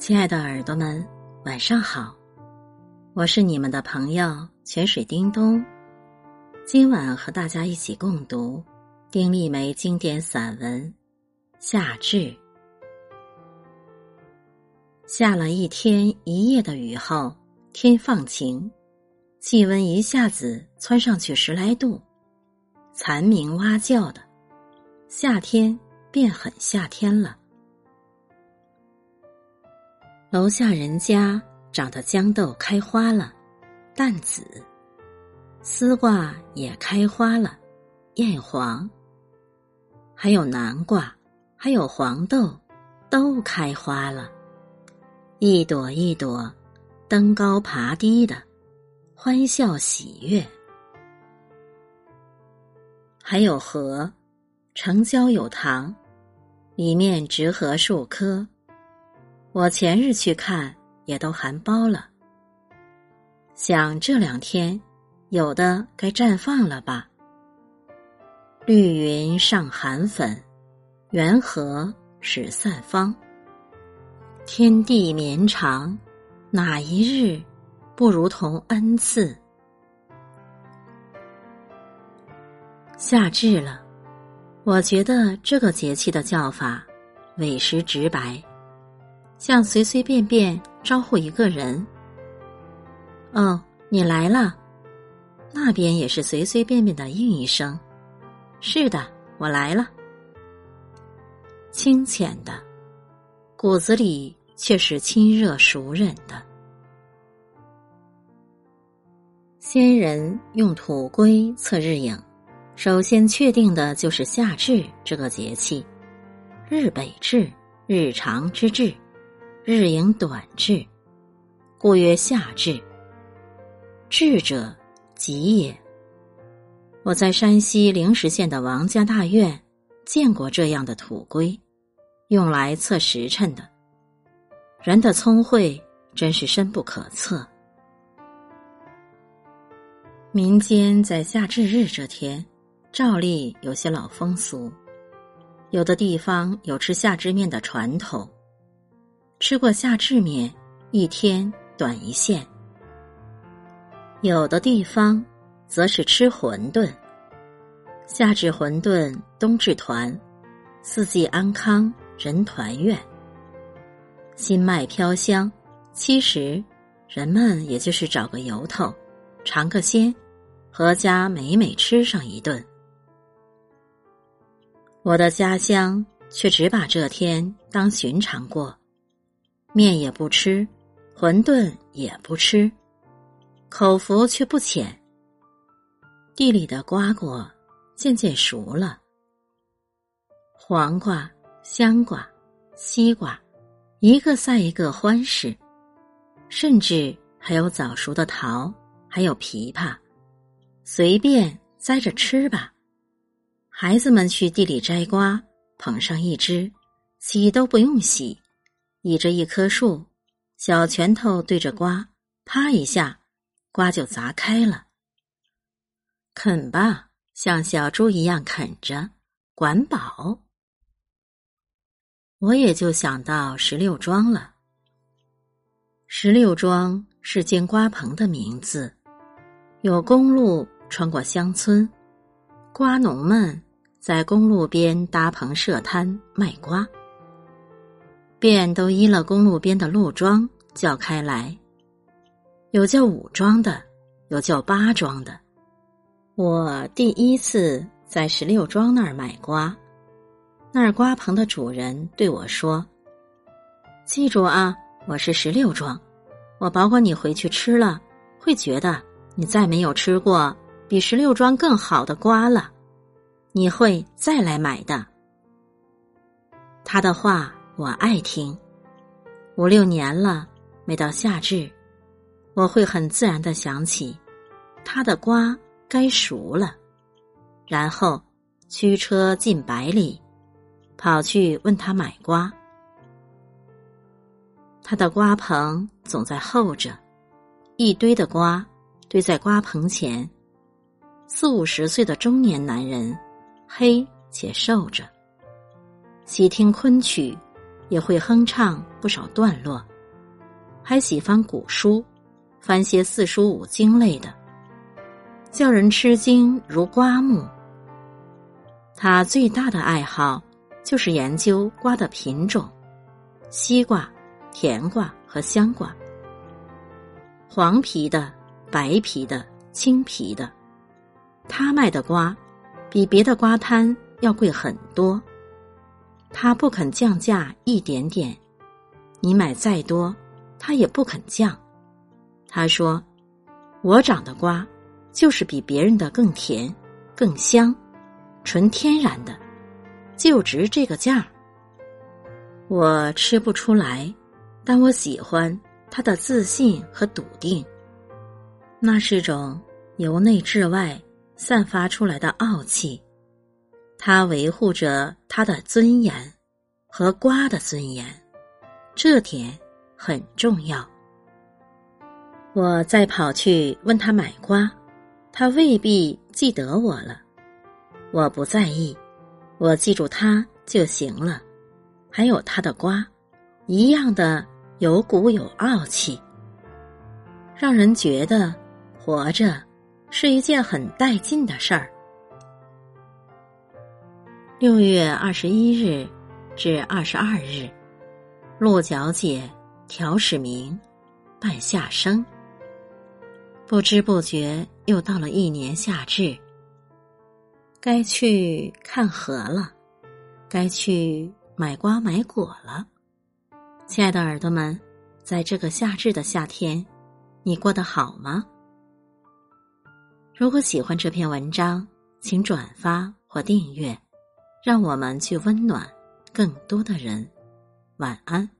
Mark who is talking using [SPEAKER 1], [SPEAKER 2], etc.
[SPEAKER 1] 亲爱的耳朵们，晚上好！我是你们的朋友泉水叮咚。今晚和大家一起共读丁立梅经典散文《夏至》。下了一天一夜的雨后，天放晴，气温一下子窜上去十来度，蝉鸣蛙叫的，夏天便很夏天了。楼下人家长的豇豆开花了，淡紫；丝瓜也开花了，艳黄。还有南瓜，还有黄豆，都开花了，一朵一朵，登高爬低的，欢笑喜悦。还有荷，城郊有塘，里面植荷数棵。我前日去看，也都含苞了。想这两天，有的该绽放了吧？绿云上寒粉，圆荷始散芳。天地绵长，哪一日不如同恩赐？夏至了，我觉得这个节气的叫法，委实直白。像随随便便招呼一个人，哦，你来了，那边也是随随便便的应一声，是的，我来了。清浅的，骨子里却是亲热熟稔的。先人用土龟测日影，首先确定的就是夏至这个节气，日北至，日长之至。日影短至，故曰夏至。至者，吉也。我在山西灵石县的王家大院见过这样的土龟，用来测时辰的。人的聪慧真是深不可测。民间在夏至日这天，照例有些老风俗，有的地方有吃夏至面的传统。吃过夏至面，一天短一线；有的地方则是吃馄饨。夏至馄饨，冬至团，四季安康，人团圆。新麦飘香，其实人们也就是找个由头，尝个鲜，阖家美美吃上一顿。我的家乡却只把这天当寻常过。面也不吃，馄饨也不吃，口福却不浅。地里的瓜果渐渐熟了，黄瓜、香瓜、西瓜，一个赛一个欢实，甚至还有早熟的桃，还有枇杷，随便摘着吃吧。孩子们去地里摘瓜，捧上一只，洗都不用洗。倚着一棵树，小拳头对着瓜，啪一下，瓜就砸开了。啃吧，像小猪一样啃着，管饱。我也就想到石榴庄了。石榴庄是间瓜棚的名字，有公路穿过乡村，瓜农们在公路边搭棚设摊卖瓜。便都依了公路边的路庄叫开来，有叫五庄的，有叫八庄的。我第一次在十六庄那儿买瓜，那儿瓜棚的主人对我说：“记住啊，我是十六庄，我保管你回去吃了，会觉得你再没有吃过比十六庄更好的瓜了，你会再来买的。”他的话。我爱听，五六年了，每到夏至，我会很自然的想起，他的瓜该熟了，然后驱车进百里，跑去问他买瓜。他的瓜棚总在候着，一堆的瓜堆在瓜棚前，四五十岁的中年男人，黑且瘦着，喜听昆曲。也会哼唱不少段落。还喜欢古书，翻些四书五经类的，叫人吃惊如刮目。他最大的爱好就是研究瓜的品种，西瓜、甜瓜和香瓜，黄皮的、白皮的、青皮的。他卖的瓜比别的瓜摊要贵很多，他不肯降价一点点，你买再多。他也不肯降，他说：“我长的瓜就是比别人的更甜、更香，纯天然的，就值这个价。”我吃不出来，但我喜欢他的自信和笃定，那是种由内至外散发出来的傲气。他维护着他的尊严和瓜的尊严，这点。很重要。我再跑去问他买瓜，他未必记得我了。我不在意，我记住他就行了。还有他的瓜，一样的有骨有傲气，让人觉得活着是一件很带劲的事儿。六月二十一日至二十二日，鹿角姐。调始明，半夏生。不知不觉又到了一年夏至，该去看河了，该去买瓜买果了。亲爱的耳朵们，在这个夏至的夏天，你过得好吗？如果喜欢这篇文章，请转发或订阅，让我们去温暖更多的人。晚安。